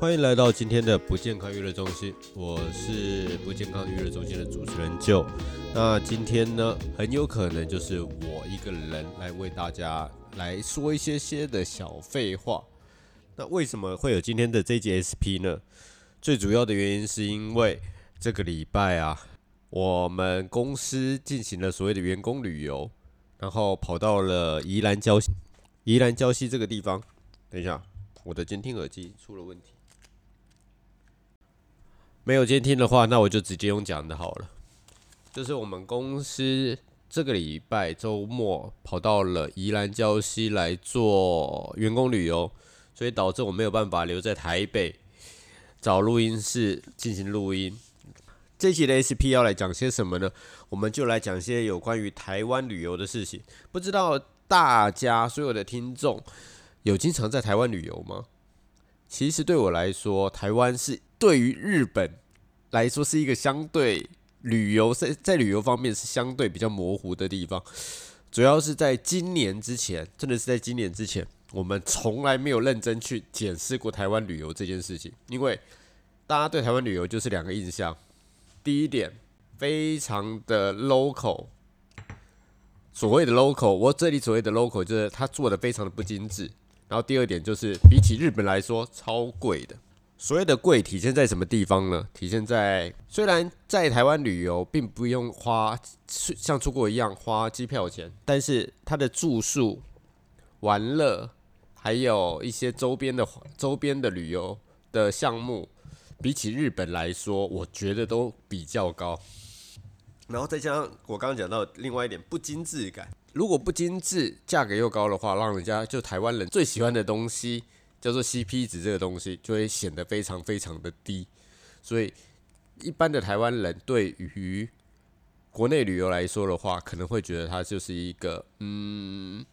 欢迎来到今天的不健康娱乐中心，我是不健康娱乐中心的主持人就。那今天呢，很有可能就是我一个人来为大家来说一些些的小废话。那为什么会有今天的这节 SP 呢？最主要的原因是因为这个礼拜啊，我们公司进行了所谓的员工旅游，然后跑到了宜兰礁宜兰礁溪这个地方。等一下，我的监听耳机出了问题。没有监听的话，那我就直接用讲的好了。就是我们公司这个礼拜周末跑到了宜兰礁溪来做员工旅游，所以导致我没有办法留在台北找录音室进行录音。这期的 SP 要来讲些什么呢？我们就来讲些有关于台湾旅游的事情。不知道大家所有的听众有经常在台湾旅游吗？其实对我来说，台湾是对于日本来说是一个相对旅游在在旅游方面是相对比较模糊的地方。主要是在今年之前，真的是在今年之前，我们从来没有认真去检视过台湾旅游这件事情。因为大家对台湾旅游就是两个印象：第一点，非常的 local。所谓的 local，我这里所谓的 local 就是它做的非常的不精致。然后第二点就是比起日本来说超贵的。所谓的贵体现在什么地方呢？体现在虽然在台湾旅游并不用花像出国一样花机票钱，但是它的住宿、玩乐，还有一些周边的周边的旅游的项目，比起日本来说，我觉得都比较高。然后再加上我刚刚讲到另外一点不精致感，如果不精致，价格又高的话，让人家就台湾人最喜欢的东西。叫做 CP 值这个东西就会显得非常非常的低，所以一般的台湾人对于国内旅游来说的话，可能会觉得它就是一个嗯，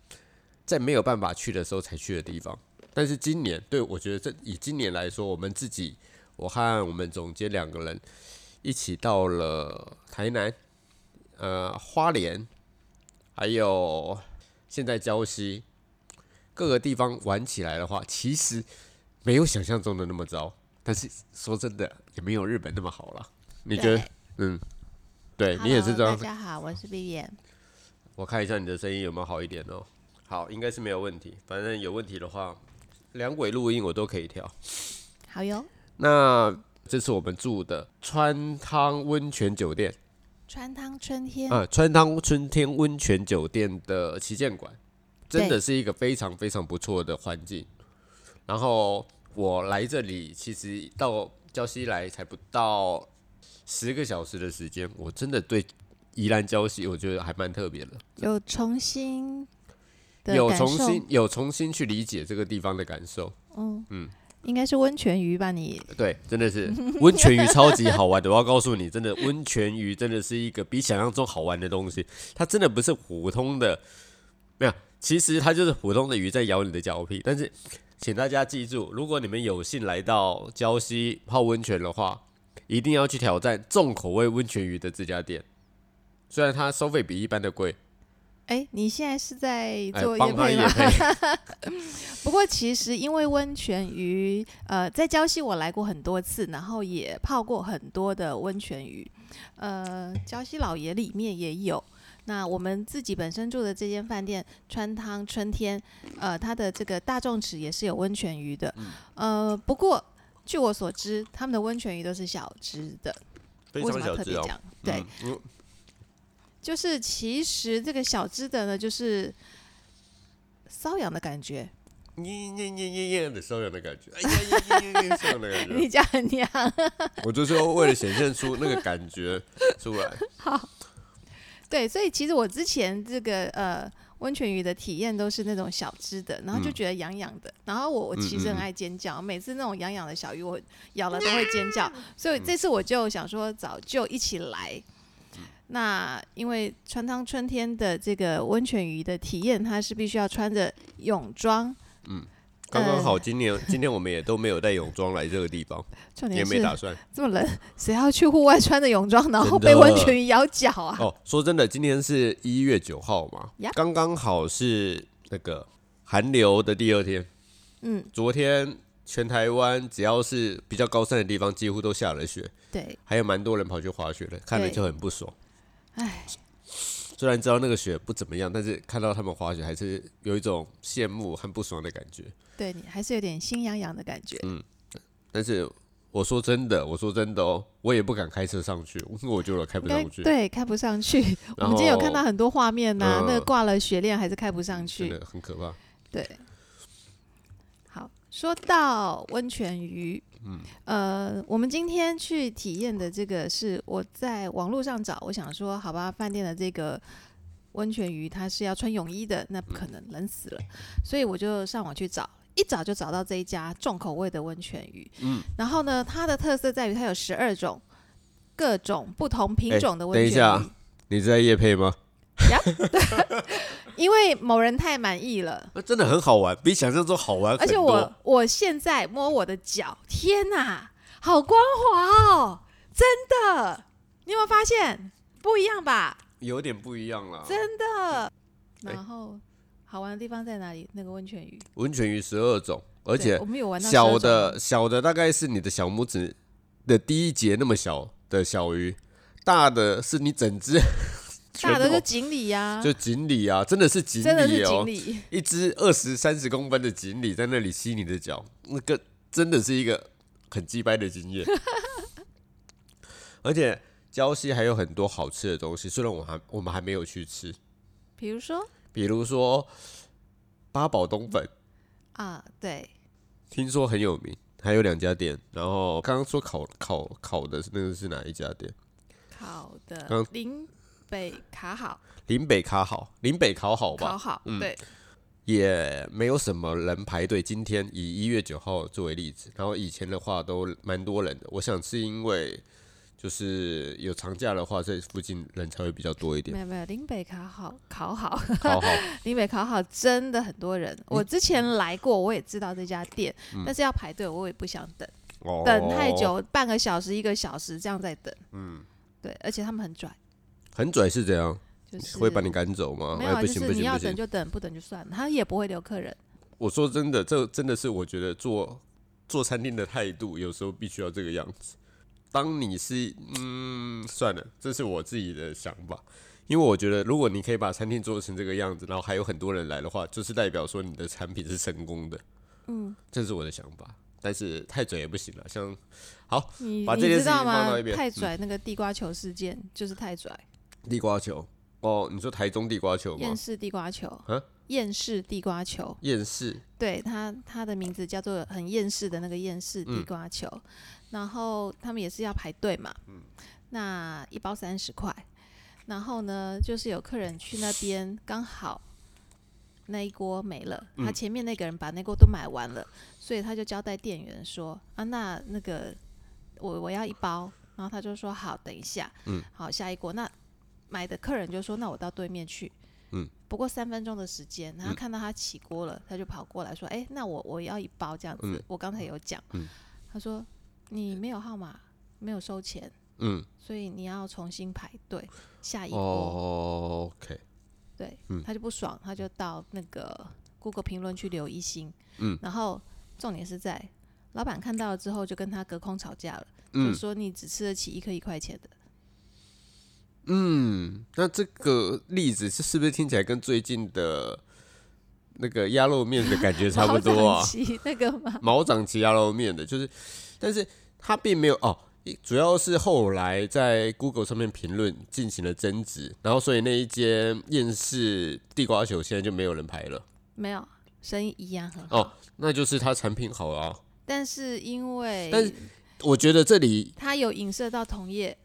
在没有办法去的时候才去的地方。但是今年，对我觉得这以今年来说，我们自己我和我们总监两个人一起到了台南、呃花莲，还有现在礁溪。各个地方玩起来的话，其实没有想象中的那么糟。但是说真的，也没有日本那么好了。你觉得？嗯，对你也是这样。大家好，我是 B B。我看一下你的声音有没有好一点哦。好，应该是没有问题。反正有问题的话，两轨录音我都可以调。好哟。那这是我们住的川汤温泉酒店。川汤春天。啊，川汤春天温泉酒店的旗舰馆。真的是一个非常非常不错的环境。然后我来这里，其实到礁溪来才不到十个小时的时间，我真的对宜兰礁溪，我觉得还蛮特别的。有重新有重新有重新去理解这个地方的感受。嗯嗯，应该是温泉鱼吧？你对，真的是温泉鱼超级好玩的。我要告诉你，真的温泉鱼真的是一个比想象中好玩的东西。它真的不是普通的，没有。其实它就是普通的鱼在咬你的脚皮，但是请大家记住，如果你们有幸来到礁溪泡温泉的话，一定要去挑战重口味温泉鱼的这家店。虽然它收费比一般的贵。哎，你现在是在做夜配吗？不过其实因为温泉鱼，呃，在礁溪我来过很多次，然后也泡过很多的温泉鱼。呃，礁溪老爷里面也有。那我们自己本身住的这间饭店川汤春天，呃，它的这个大众池也是有温泉鱼的，呃，不过据我所知，他们的温泉鱼都是小只的，非常小只哦。对，就是其实这个小只的呢，就是瘙痒的感觉，你你你你你的瘙痒的感觉，哎呀呀呀呀，瘙痒的感觉，你讲很娘，我就是为了显现出那个感觉出来，好。对，所以其实我之前这个呃温泉鱼的体验都是那种小只的，然后就觉得痒痒的，然后我我其实很爱尖叫，每次那种痒痒的小鱼我咬了都会尖叫，所以这次我就想说早就一起来。那因为川汤春天的这个温泉鱼的体验，它是必须要穿着泳装，嗯。刚刚好，今年 今天我们也都没有带泳装来这个地方，也没打算。这么冷，谁要去户外穿着泳装，然后 被温泉鱼咬脚啊？哦，说真的，今天是一月九号嘛，刚刚好是那个寒流的第二天。嗯，昨天全台湾只要是比较高山的地方，几乎都下了雪，对，还有蛮多人跑去滑雪的，看了就很不爽。唉，虽然知道那个雪不怎么样，但是看到他们滑雪，还是有一种羡慕和不爽的感觉。对你还是有点心痒痒的感觉。嗯但是我说真的，我说真的哦，我也不敢开车上去，因为我觉得我开不上去，对开不上去。我们今天有看到很多画面呐、嗯那个挂了雪链还是开不上真去。的很可怕。对，好，说到温泉鱼，嗯，呃，我们今天去体验的这个是我在网络上找，我想说，好吧，饭店的这个温泉鱼它是要穿泳衣的，那不可能，冷死了，所以我就上网去找。一找就找到这一家重口味的温泉鱼，嗯，然后呢，它的特色在于它有十二种各种不同品哎种的温泉鱼。等一下你是在夜配吗？因为某人太满意了，那真的很好玩，比想象中好玩。而且我我现在摸我的脚，天哪，好光滑哦！真的，你有没有发现不一样吧？有点不一样了。真的。哎然后好玩的地方在哪里？那个温泉鱼，温泉鱼十二种，而且我们有玩到小的小的大概是你的小拇指的第一节那么小的小鱼，大的是你整只大的就锦鲤呀、就锦鲤啊，真的是锦鲤哦。一只二十三十公分的锦鲤在那里吸你的脚，那个真的是一个很鸡掰的经验。而且礁溪还有很多好吃的东西，虽然我还我们还没有去吃，比如说？比如说八宝冬粉，啊，对，听说很有名，还有两家店。然后刚刚说烤烤烤的那个是哪一家店？烤的刚林北卡好，林北卡好，林北考好吧，考好，嗯对，也没有什么人排队。今天以一月九号作为例子，然后以前的话都蛮多人的。我想是因为就是有长假的话，这附近人才会比较多一点没。有没有，林北考好，考好，考好，林北考好真的很多人。我之前来过，我也知道这家店，但是要排队，我也不想等，哦等太，久，半个小时、一个小时这样在等。嗯，对，而且他们很拽，很拽是这样，就是会把你赶走吗？哎，没有就是你要行不行不行！等就等，不等就算了，他也不会留客人。我说真的，这真的是我觉得做做餐厅的态度，有时候必须要这个样子。当你是嗯，算了，这是我自己的想法，因为我觉得如果你可以把餐厅做成这个样子，然后还有很多人来的话，就是代表说你的产品是成功的。嗯，这是我的想法，但是太拽也不行了。像好你把这件事情你知道吗放到一？边太拽那个地瓜球事件就是太拽，地瓜球。哦，你说台中地瓜球吗？厌？世地瓜球。啊，厌世地瓜球，厌世对他，他的名字叫做很厌世的那个厌世嗯地瓜球，然后他们也是要排队嘛，那一包三十块，然后呢，就是有客人去那边刚好那一锅没了，嗯。他前面那个人把那锅都买完了，所以他就交代店员说啊，那那个我我要一包，然后他就说好，等一下，嗯，好下一锅，那买的客人就说那我到对面去，嗯，不过三分钟的时间，然后看到他起锅了，他就跑过来说，哎、那我我要一包这样子，嗯。我刚才有讲，嗯。他说你没有号码，没有收钱，嗯。所以你要重新排队下一波。哦，OK。对，嗯。他就不爽，他就到那个 Google 评论区留一星，嗯，然后重点是在老板看到了之后就跟他隔空吵架了，嗯。就说你只吃得起一颗一块钱的，嗯，那这个例子是是不是听起来跟最近的那个鸭肉面的感觉差不多啊那个吗？毛长齐鸭肉面的，就是，但是它并没有哦，主要是后来在 Google 上面评论进行了争执，然后所以那一间厌世地瓜球现在就没有人排了。没有，生意一样很好。哦，那就是它产品好啊。但是因为但是我觉得这里它有影射到同业。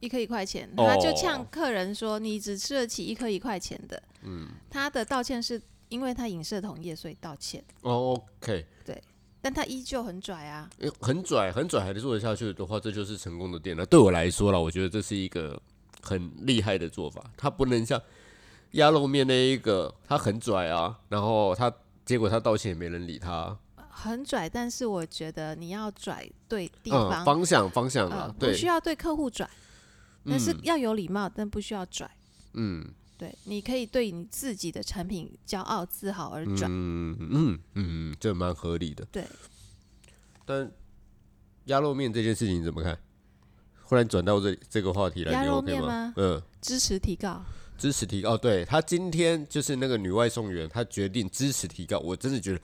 一颗一块钱，哦他就呛客人说：“你只吃得起一颗一块钱的。”嗯，他的道歉是因为他影射同业，所以道歉。哦，OK，对但他依旧很拽啊，诶很拽，很拽，还做得下去的话，这就是成功的店了。对我来说啦，我觉得这是一个很厉害的做法。他不能像鸭肉面那一个，他很拽啊，然后他结果他道歉也没人理他。很拽。但是我觉得你要拽对地嗯，方，方向方向呃啊，，对不需，要对客户拽，但是嗯要有礼貌，但不需要拽。嗯对，你可以对你自己的产品骄傲自豪而拽。嗯嗯嗯，这蛮合理的。对，但鸭肉面这件事情怎么看？忽然转到这这个话题来，鸭肉面吗？嗯，支持提高。支持提高。哦，对他今天就是那个女外送员，她决定支持提高。我真的觉得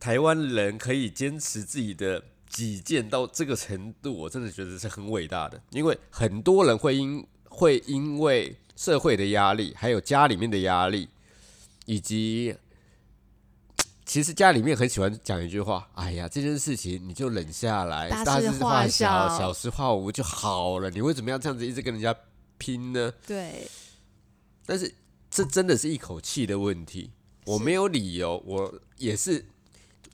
台湾人可以坚持自己的己见到这个程度，我真的觉得是很伟大的。因为很多人会因会因为社会的压力，还有家里面的压力，以及 其实家里面很喜欢讲一句话：“哎呀，这件事情你就忍下来，大事化小，小小事化无就好了。你为什么要这样子一直跟人家拼呢？”对，但是这真的是一口气的问题，我没有理由，我也是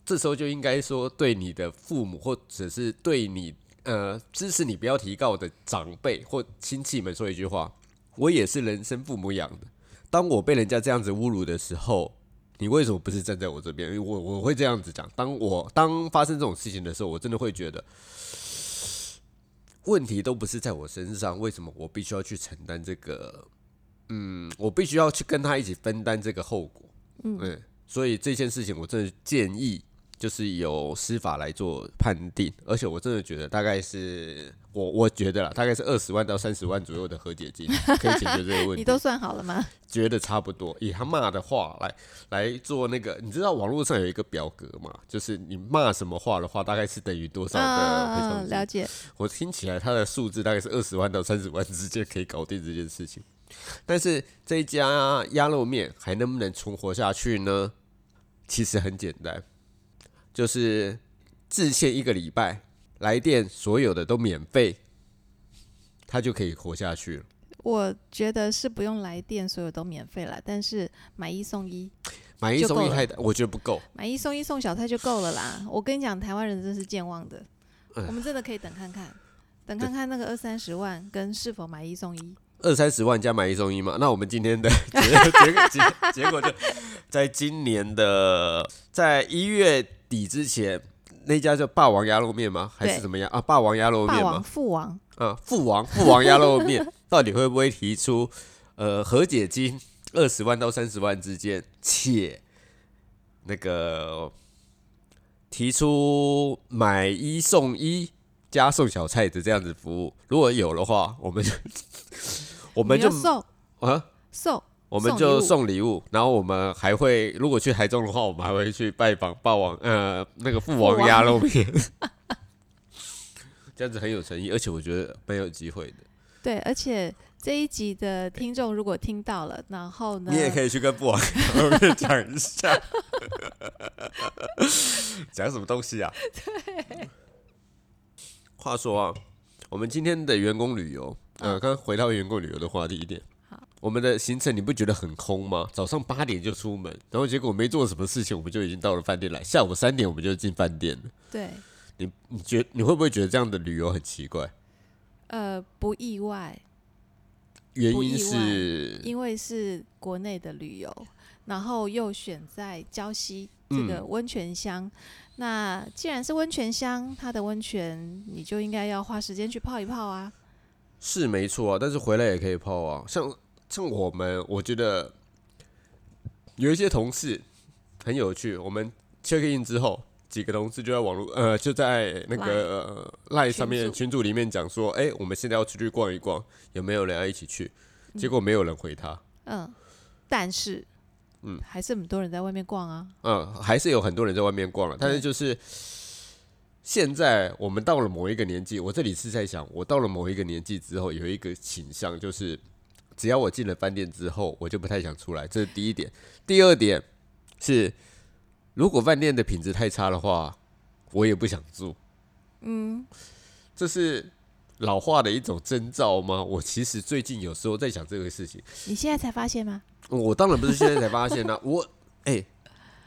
这时候就应该说对你的父母或者是对你呃支持你不要提告的长辈或亲戚们说一句话：我也是人生父母养的。当我被人家这样子侮辱的时候，你为什么不是站在我这边？我我会这样子讲。当我当发生这种事情的时候，我真的会觉得问题都不是在我身上，为什么我必须要去承担这个？嗯，我必须要去跟他一起分担这个后果。嗯，所以这件事情我真的建议就是由司法来做判定，而且我真的觉得大概是我我觉得啦，大概是二十万到三十万左右的和解金可以解决这个问题。你都算好了吗？觉得差不多，以他骂的话来来做那个，你知道网络上有一个表格嘛？就是你骂什么话的话，大概是等于多少的赔偿？了解。我听起来他的数字大概是二十万到三十万之间可以搞定这件事情。但是这一家鸭肉面还能不能存活下去呢？其实很简单，就是致歉一个礼拜，来电所有的都免费，他就可以活下去了。我觉得是不用来电，所有都免费了，但是买一送一，买一送一太，我觉得不够。买一送一送小菜就够了啦。我跟你讲，台湾人真是健忘的，哎我们真的可以等看看，等看看那个二三十万跟是否买一送一。二三十万加买一送一嘛，那我们今天的 结结结结果就在今年的在一月底之前，那家叫霸王鸭肉面吗？还是怎么样啊？霸王鸭肉面吗？父王，啊，父王父王鸭肉面 到底会不会提出呃和解金二十万到三十万之间，且那个提出买一送一加送小菜的这样子服务？如果有的话，我们就 我们就送啊。送，我们就送礼物物，然后我们还会，如果去台中的话，我们还会去拜访霸王呃那个父王王鸭肉面，这样子很有诚意，而且我觉得蛮有机会的。对，而且这一集的听众如果听到了，然后呢，你也可以去跟父王鸭肉面讲一下，讲什么东西啊？对。话说啊，我们今天的员工旅游，呃，刚回到员工旅游的话题一点。我们的行程你不觉得很空吗？早上八点就出门，然后结果没做什么事情，我们就已经到了饭店来。下午三点我们就进饭店了。对，你你觉你会不会觉得这样的旅游很奇怪？呃，不意外，原因是因为是国内的旅游，然后又选在礁溪这嗯个温泉乡。那既然是温泉乡，它的温泉你就应该要花时间去泡一泡啊。是没错啊，但是回来也可以泡啊。像像我们，我觉得有一些同事很有趣。我们 check in 之后，几个同事就在网络呃，就在那个赖、上面群组群组里面讲说，哎、我们现在要出去逛一逛，有没有人要一起去？结果没有人回他。嗯，但是，嗯，还是很多人在外面逛啊。嗯，还是有很多人在外面逛了，但是就是现在我们到了某一个年纪，我这里是在想，我到了某一个年纪之后，有一个倾向，就是只要我进了饭店之后，我就不太想出来，这是第一点。第二点是，如果饭店的品质太差的话，我也不想住。嗯，这是老化的一种征兆吗？我其实最近有时候在想这个事情。你现在才发现吗？我当然不是现在才发现啦、我哎、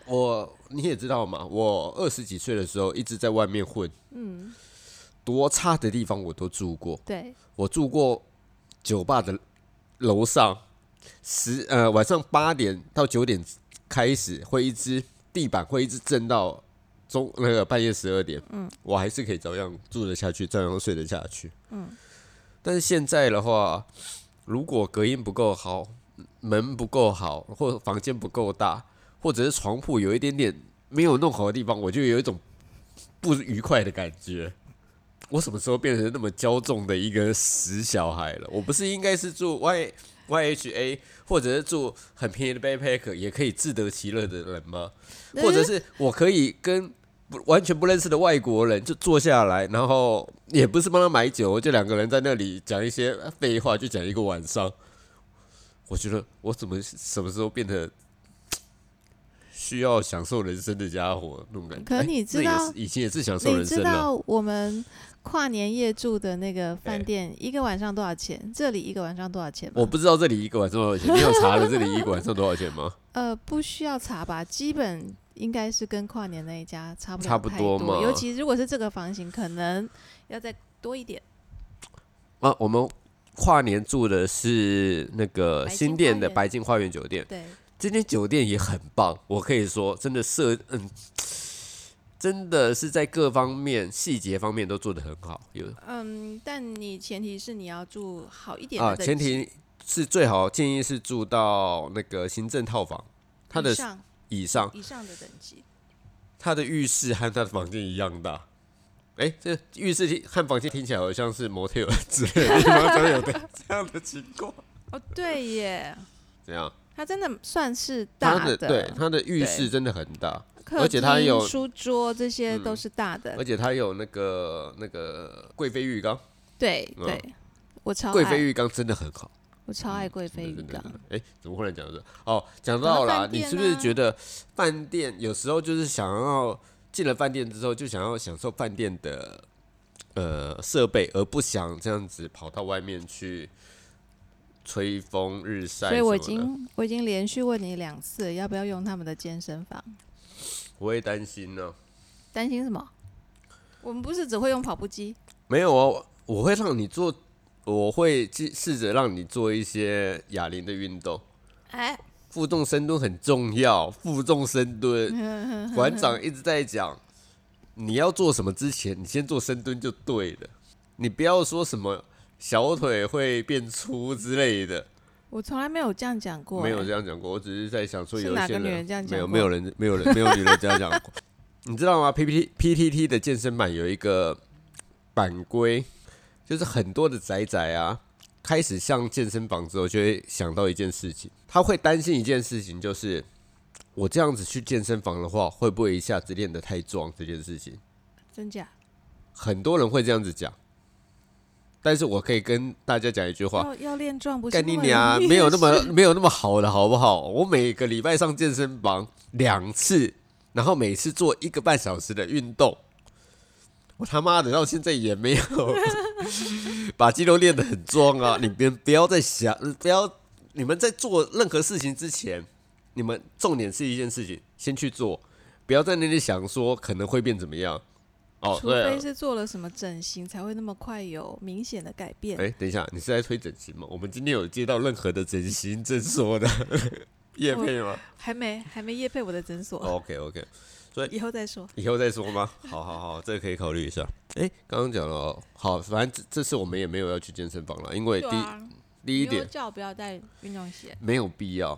我你也知道嘛，我二十几岁的时候一直在外面混，嗯，多差的地方我都住过。对，我住过酒吧的楼上，十呃晚上八点到九点开始会一直地板会一直震到中那个半夜十二点，嗯，我还是可以照样住得下去，照样睡得下去，嗯。但是现在的话，如果隔音不够好，门不够好，或者房间不够大，或者是床铺有一点点没有弄好的地方，我就有一种不愉快的感觉。我什么时候变成那么骄纵的一个死小孩了？我不是应该是住 Y Y H A，或者是住很便宜的 backpack 也可以自得其乐的人吗？或者是我可以跟不完全不认识的外国人就坐下来，然后也不是帮他买酒，就两个人在那里讲一些废话，就讲一个晚上。我觉得我怎么什么时候变得 需要享受人生的家伙那种感觉？可你知道，以前也是享受人生的。知道我们跨年夜住的那个饭店一个晚上多少钱？这里一个晚上多少钱？我不知道这里一个晚上多少钱，你有查了这里一个晚上多少钱吗？呃，不需要查吧，基本应该是跟跨年那一家差不差不多嘛尤其如果是这个房型，可能要再多一点。啊，我们跨年住的是那个新店的白金花园酒店，对，这间酒店也很棒，我可以说真的设嗯，真的是在各方面细节方面都做得很好，有嗯，但你前提是你要住好一点的啊，前提是最好建议是住到那个行政套房，它的以上以上，以上的等级。它的浴室和它的房间一样大。哎、这浴室听和房间听起来好像是 motel 之类的地方才有的这样的情况。哦，对耶，怎样？它真的算是大的对它的浴室真的很大，客而且它厅有书桌这些都嗯是大的。而且它有那个那个贵妃浴缸，嗯对对，我超贵妃爱，浴缸真的很好。我超爱贵妃浴缸哎、怎么忽然讲到这？哦，讲讲到到啦，饭店你是不是啊觉得饭店有时候就是想要进了饭店之后就想要享受饭店的呃设备，而不想这样子跑到外面去吹风日晒所以我已的经我已经连续问你两次，要不要用他们的健身房？我会担心呢、担心什么？我们不是只会用跑步机，没有啊，我会让你做，我会试试着让你做一些哑铃的运动。哎，负重深蹲很重要，负重深蹲，馆长一直在讲，你要做什么之前，你先做深蹲就对了，你不要说什么小腿会变粗之类的，我从来没有这样讲过、没有哎这样讲过，我只是在想说是有一些哪个女人这样没有没有人没有人没有女人这样讲过，你知道吗？PPT PTT 的健身版有一个版规，就是很多的仔仔啊，开始上健身房之后，就会想到一件事情，他会担心一件事情，就是我这样子去健身房的话，会不会一下子练得太壮？这件事情，真假？很多人会这样子讲。但是我可以跟大家讲一句话，要要练壮不是干你娘！没有那么没有那么好的好不好？我每个礼拜上健身房两次，然后每次做一个半小时的运动。我他妈的到现在也没有 把肌肉练得很壮啊！你别不要再想，不要你们在做任何事情之前，你们重点是一件事情，先去做，不要在那里想说可能会变怎么样。哦，除非，是做了什么整形，才会那么快有明显的改变。哎、等一下，你是在推整形吗？我们今天有接到任何的整形诊所的 业配吗还没还没业配我的诊所，？OK OK，所以以后再说。以后再说吗？好好好，这个可以考虑一下。哎、刚刚讲了哦，好，反正这这次我们也没有要去健身房了，因为第、一啊，第一点你叫我不要带运动鞋，没有必要，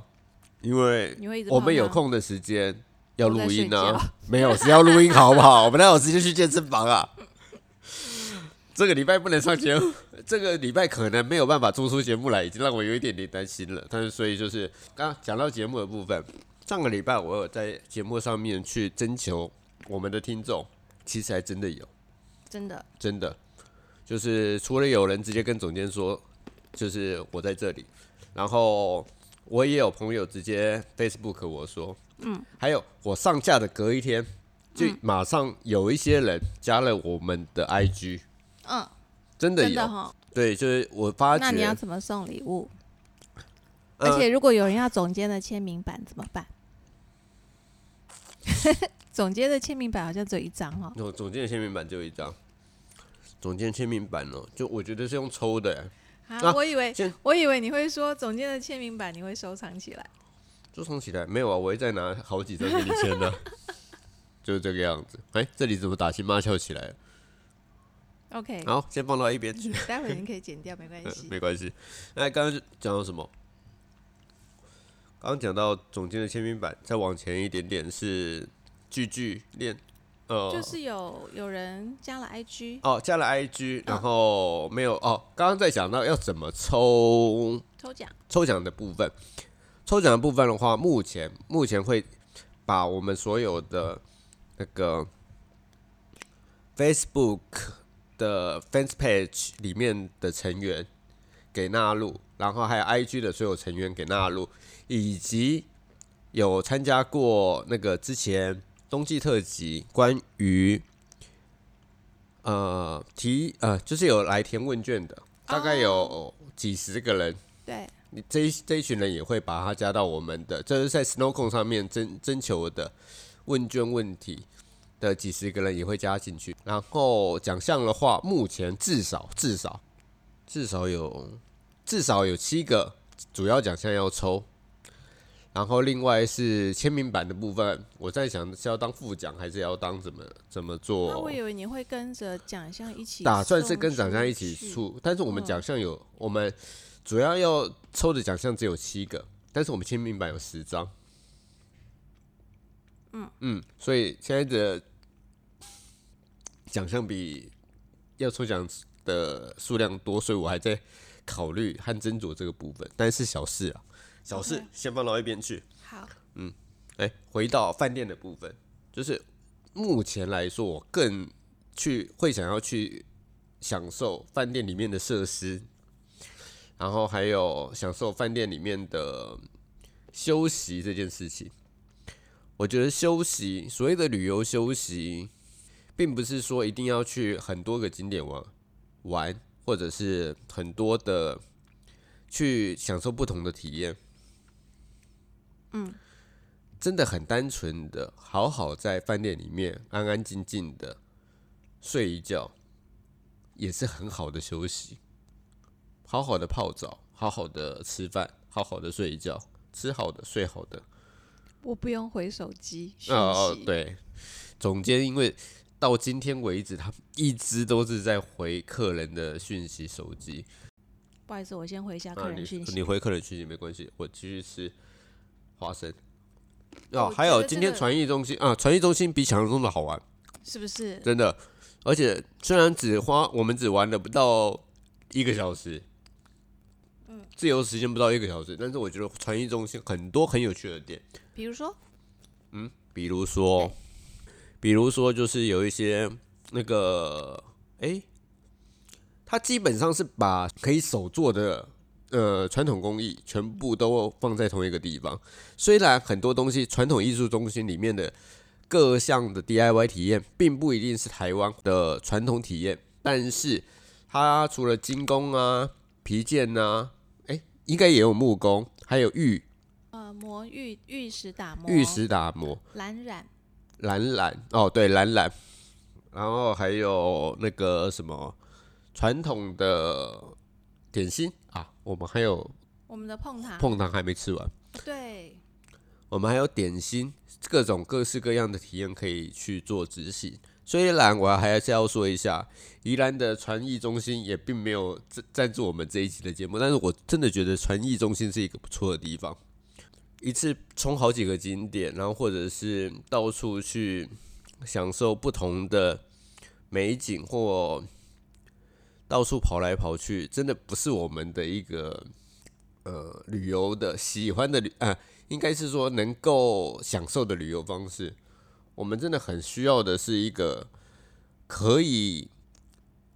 因为你会我们有空的时间要录音都在啊，没有是要录音好不好？我们哪有时间去健身房啊？这个礼拜不能上节目，这个礼拜可能没有办法做出节目来，已经让我有一点点担心了。但是所以就是刚刚讲到节目的部分，上个礼拜我有在节目上面去征求我们的听众，其实还真的有，真的真的就是除了有人直接跟总监说，就是我在这里，然后我也有朋友直接 Facebook 我说，嗯，还有我上架的隔一天，就马上有一些人加了我们的 IG，嗯，真的有。对，就是我发那你要，怎么送礼物？呃而且如果有人要总监的签名版怎么办？总监的签名版好像只有一张哦。我总监的签名版就一张，总监签名版哦，就我觉得是用抽的耶，啊，我以为我以为你会说总监的签名版你会收藏起来。收藏起来没有啊？我会再拿好几张给你签的，就是这个样子。哎、这里怎么打情骂俏起来了？OK，好，先放到一边去。待会儿你可以剪掉，没关呃系。没关系。那刚刚讲到什么？刚刚讲到总监的签名版，再往前一点点是句句练呃，就是有有人加了 IG 哦，加了 IG，然后没有哦。刚刚在讲到要怎么抽抽奖，抽奖的部分，抽奖的部分的话，目前目前会把我们所有的那个 Facebook 的 Fans Page 里面的成员给纳入，然后还有 IG 的所有成员给纳入，以及有参加过那个之前冬季特辑关于呃提呃就是有来填问卷的，大概有几十个人。对，你这一这一群人也会把他加到我们的，这是在 Snowcon 上面征征求的问卷问题的几十个人也会加进去。然后奖项的话，目前至少至少至少有至少有七个主要奖项要抽，然后另外是签名版的部分，我在想是要当副奖还是要当怎么怎么那做我？以为你会跟着奖项一起，打算是跟奖项一起出。但是我们嗯奖项有，我们主要要抽的奖项只有七个，但是我们签名版有十张。嗯嗯，所以现在的奖项比要抽奖的数量多，所以我还在考虑和斟酌这个部分，但是小事啊，小事先放到一边去。好，嗯哎、回到饭店的部分，就是目前来说，我更去会想要去享受饭店里面的设施，然后还有享受饭店里面的休息这件事情。我觉得休息，所谓的旅游休息，并不是说一定要去很多个景点玩玩，或者是很多的去享受不同的体验。嗯真的很单纯的，好好在饭店里面安安静静的睡一觉，也是很好的休息。好好的泡澡，好好的吃饭，好好的睡一觉，吃好的，睡好的。我不用回手机。哦哦，对，总监因为到今天为止，他一直都是在回客人的讯息手机。不好意思，我先回一下客人讯息。你回客人讯息没关系，我继续吃花生。哦，还有今天传艺中心啊，传艺中心比想象中的好玩。是不是？真的，而且虽然只花我们只玩了不到一个小时，嗯，自由时间不到一个小时，但是我觉得传艺中心很多很有趣的点，比如说，嗯比如说，比如说就是有一些那个，诶，它基本上是把可以手做的。呃，传统工艺全部都放在同一个地方。虽然很多东西，传统艺术中心里面的各项的 DIY 体验，并不一定是台湾的传统体验，但是它除了精工啊、皮件啊，诶，应该也有木工，还有玉。呃，磨玉玉石打磨，玉石打磨、蓝染，蓝染。哦，对，蓝染，然后还有那个什么传统的点心。啊，我们还有我们的碰糖，碰糖还没吃完，对，我们还有点心，各种各式各样的体验可以去做执行。虽然我还是要说一下，宜兰的传艺中心也并没有赞赞助我们这一期的节目，但是我真的觉得传艺中心是一个不错的地方，一次冲好几个景点，然后或者是到处去享受不同的美景或到处跑来跑去，真的不是我们的一个呃旅游的喜欢的旅呃，应该是说能够享受的旅游方式。我们真的很需要的是一个可以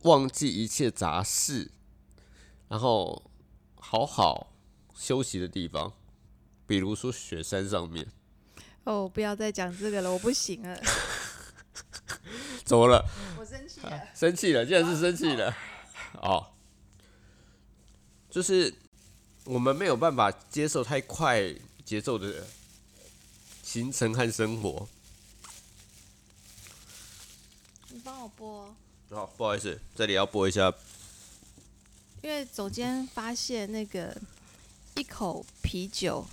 忘记一切杂事，然后好好休息的地方，比如说雪山上面。哦，不要再讲这个了，我不行了，怎么了？我生气了。生气了，竟然是生气了。哦，就是我们没有办法接受太快节奏的行程和生活。你帮我播，好、不好意思，这里要播一下。因为总监发现那个一口啤酒，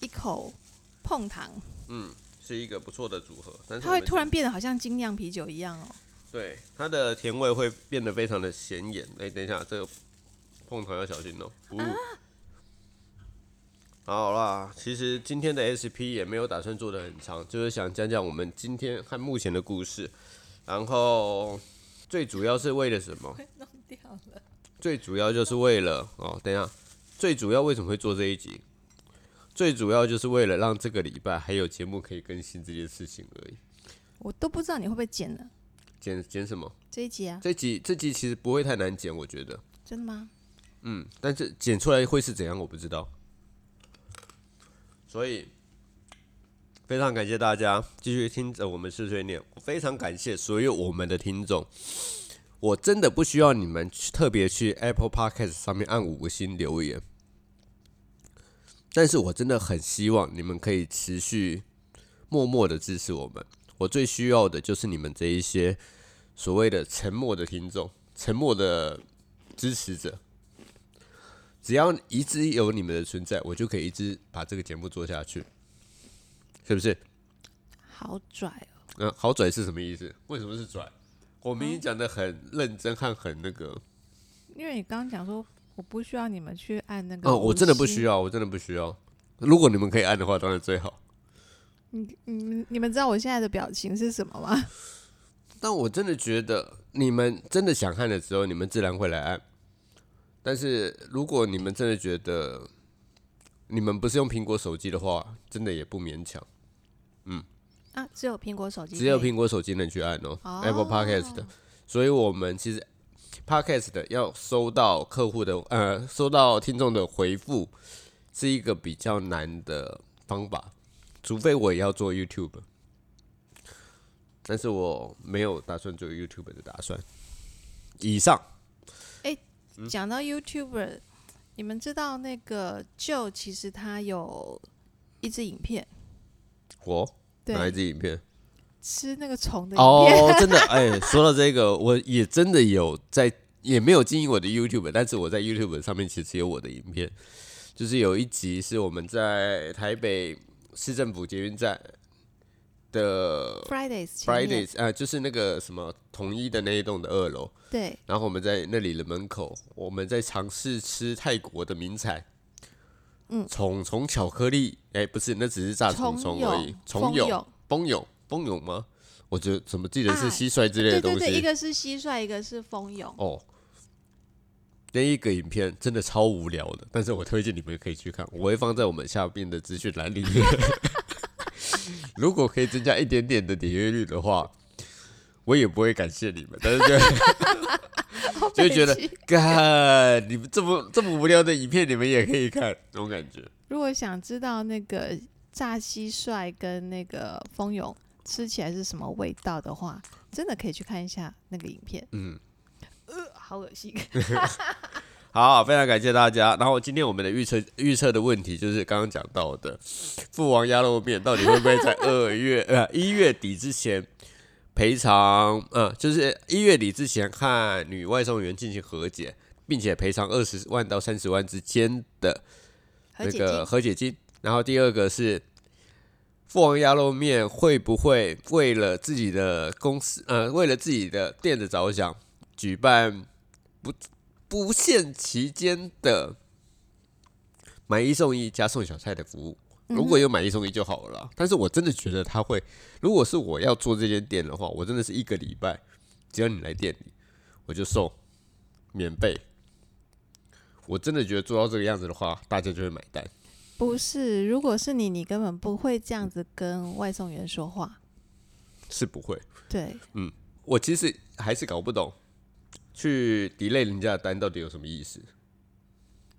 一口碰糖，嗯是一个不错的组合，但是它会突然变得好像精酿啤酒一样哦。对它的甜味会变得非常的显眼。哎、等一下，这个碰糖要小心哦、啊好啦，其实今天的 SP 也没有打算做的很长，就是想讲讲我们今天和目前的故事，然后最主要是为了什么？弄掉了。最主要就是为了哦，等一下，最主要为什么会做这一集？最主要就是为了让这个礼拜还有节目可以更新这件事情而已。我都不知道你会不会剪呢？剪剪什么？这一集啊？这集这集其实不会太难剪，我觉得。真的吗？嗯，但是剪出来会是怎样，我不知道。所以非常感谢大家继续听着我们碎碎念，非常感谢所有我们的听众。我真的不需要你们去特别去 Apple Podcast 上面按五个星留言，但是我真的很希望你们可以持续默默的支持我们。我最需要的就是你们这一些所谓的沉默的听众，沉默的支持者。只要一直有你们的存在，我就可以一直把这个节目做下去，是不是？好拽哦！嗯，好拽是什么意思？为什么是拽？我明明讲的很认真和很那个。因为你刚刚讲说，我不需要你们去按那个。哦，我真的不需要，我真的不需要。如果你们可以按的话，当然最好。你、你们、你们知道我现在的表情是什么吗？但我真的觉得，你们真的想看的时候，你们自然会来按。但是如果你们真的觉得你们不是用苹果手机的话，真的也不勉强。嗯。啊，只有苹果手机，只有苹果手机能去按哦，Apple Podcast 的。所以我们其实 Podcast 的要收到客户的呃，收到听众的回复，是一个比较难的方法。除非我也要做 YouTube，但是我没有打算做 YouTube 的打算。以上，哎，讲到 YouTuber，你们知道那个 Joe 其实他有一支影片，我哪一支影片？吃那个虫的哦，真的哎，说到这个，我也真的有在，也没有经营我的 YouTube，但是我在 YouTube 上面其实有我的影片，就是有一集是我们在台北。市政府捷运站的 Fridays Fridays 啊，就是那个什么统一的那一栋的二楼。对。然后我们在那里的门口，我们在尝试吃泰国的名产，嗯，虫虫巧克力。哎，不是，那只是炸虫虫而已。虫蛹，蜂蛹，蜂蛹吗？我觉得怎么记得是蟋蟀之类的东西。对对对，一个是蟋蟀，一个是蜂蛹。哦。那一个影片真的超无聊的，但是我推荐你们可以去看，我会放在我们下边的资讯栏里面。如果可以增加一点点的点阅率的话，我也不会感谢你们，但是就就觉得，干你们这么这么无聊的影片，你们也可以看，这种感觉。如果想知道那个炸蟋蟀跟那个蜂蛹吃起来是什么味道的话，真的可以去看一下那个影片。嗯。呃，好恶心。好，非常感谢大家。然后今天我们的预测预测的问题就是刚刚讲到的，父王鸭肉面到底会不会在二月呃一月底之前赔偿？呃，就是一月底之前和女外送员进行和解，并且赔偿二十万到三十万之间的那个和解金。然后第二个是父王鸭肉面会不会为了自己的公司呃为了自己的店的着想？举办不不限期间的买一送一加送小菜的服务，如果有买一送一就好了啦。但是我真的觉得他会，如果是我要做这间店的话，我真的是一个礼拜，只要你来店里，我就送免费。我真的觉得做到这个样子的话，大家就会买单。不是，如果是你，你根本不会这样子跟外送员说话。是不会。对。嗯，我其实还是搞不懂。去 delay 人家的单到底有什么意思？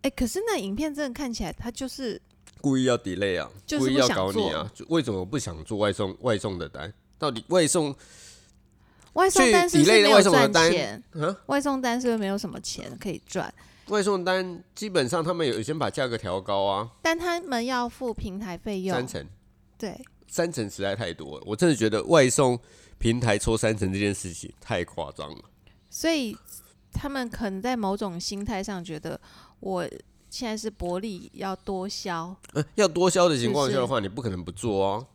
哎，可是那影片真的看起来，他就是故意要 delay 啊，故意要搞你啊！为什么不想做外送外送的单？到底外送外送单是没有赚钱？外送单是不是没有什么钱可以赚？外送单基本上他们有先把价格调高啊，但他们要付平台费用三成，对，三成实在太多了。我真的觉得外送平台抽三成这件事情太夸张了。所以他们可能在某种心态上觉得，我现在是薄利要多销。呃，要多销的情况下的话，你不可能不做哦。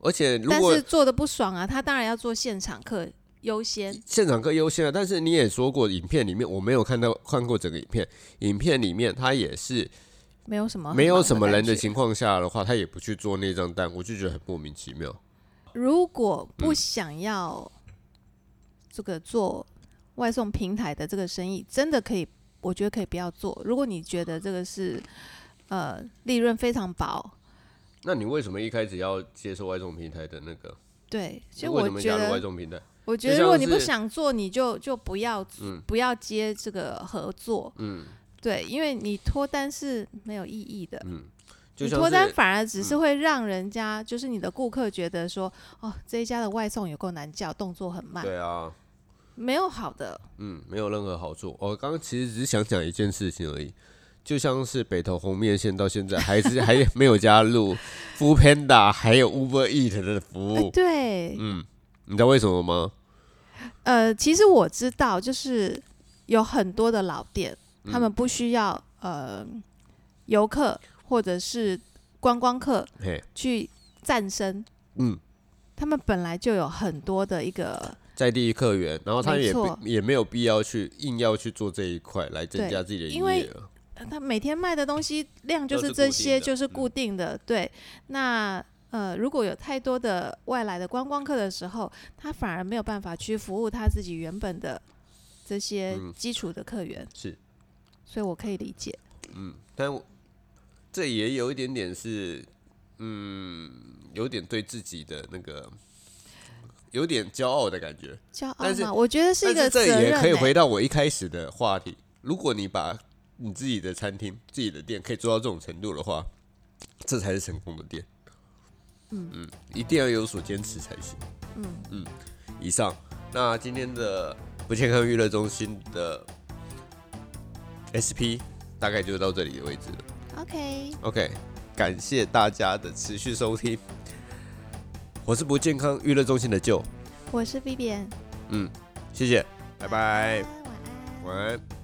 而且如果做的不爽啊，他当然要做现场课优先。现场课优先啊，但是你也说过，影片里面我没有看到看过整个影片，影片里面他也是没有什么没有什么人的情况下的话，他也不去做那张单，我就觉得很莫名其妙。如果不嗯想要这个做外送平台的这个生意，真的可以，我觉得可以不要做。如果你觉得这个是呃利润非常薄，那你为什么一开始要接受外送平台的那个？对，其实我觉得，送平台？我觉得如果你不想做，你就就不要、嗯不要接这个合作，嗯对，因为你脱单是没有意义的。嗯，就你脱单反而只是会让人家，就是你的顾客觉得说，哦，这一家的外送有够难叫，动作很慢，对啊，没有好的。嗯，没有任何好处。我刚刚其实只是想讲一件事情而已，就像是北投红面线到现在还是 还没有加入 f o o Panda 还有 Uber Eat 的服哎务。对，嗯，你知道为什么吗？呃，其实我知道，就是有很多的老店，他嗯们不需要呃游客或者是观光客，去赞生，嗯，他们本来就有很多的一个在地客源，然后他也也没有必要去硬要去做这一块来增加自己的营因为业额。呃他每天卖的东西量就是是这些，就是嗯固定的。对，那呃，如果有太多的外来的观光客的时候，他反而没有办法去服务他自己原本的这些嗯基础的客源，是，所以我可以理解。嗯，但我这也有一点点是，嗯，有点对自己的那个有点骄傲的感觉。骄傲但是嘛，我觉得是一个责任、这也可以欸回到我一开始的话题。如果你把你自己的餐厅、自己的店可以做到这种程度的话，这才是成功的店。嗯嗯，一定要有所坚持才行。嗯以上，那今天的不健康娱乐中心的 SP 大概就到这里的位置了。，OK，OK，感谢大家的持续收听，我是不健康娱乐中心的舅，我是 Vivian，嗯，谢谢，拜拜，晚安。晚安。